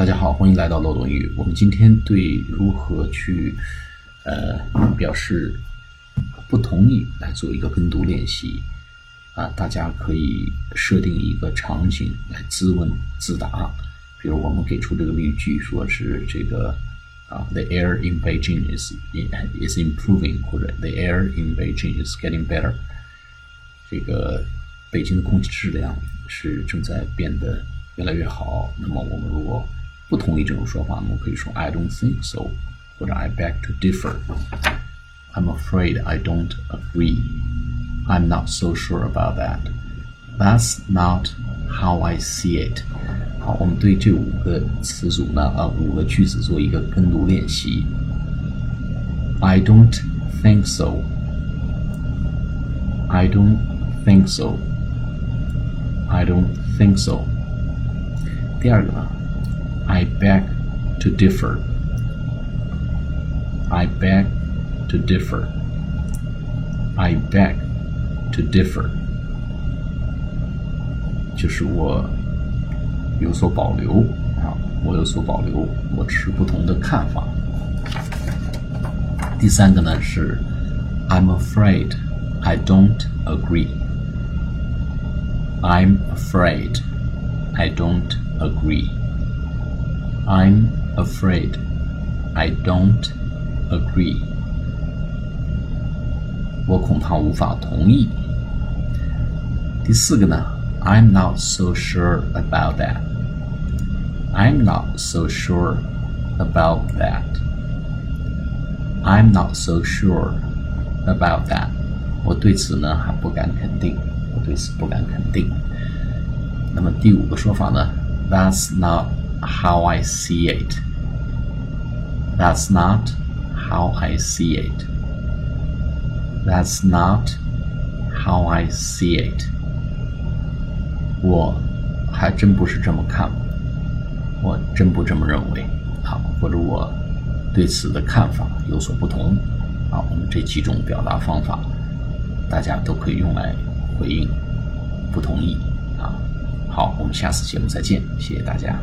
大家好，欢迎来到漏洞英语。我们今天对如何去呃表示不同意来做一个跟读练习啊，大家可以设定一个场景来自问自答。比如我们给出这个例句，说是这个啊，the air in Beijing is is improving，或者 the air in Beijing is getting better。这个北京的空气质量是正在变得越来越好。那么我们如果不同意这种说法，我们可以说 I don't think so，或者 I beg to differ。I'm afraid I don't agree. I'm not so sure about that. That's not how I see it. 好，我们对这五个词组呢，啊，五个句子做一个跟读练习。I don't think so. I don't think so. I don't think so. 第二个呢 ？I beg to differ. I beg to differ. I beg to differ. 就是我有所保留啊，我有所保留，我持不同的看法。第三个呢是 I'm afraid I don't agree. I'm afraid I don't agree. I'm afraid. I don't agree. 我恐怕无法同意。第四个呢？I'm not so sure about that. I'm not so sure about that. I'm not so sure about that. 我对此呢还不敢肯定，我对此不敢肯定。那么第五个说法呢？That's not How I see it. That's not how I see it. That's not how I see it. 我还真不是这么看，我真不这么认为。好，或者我对此的看法有所不同。啊，我们这几种表达方法，大家都可以用来回应不同意。啊，好，我们下次节目再见，谢谢大家。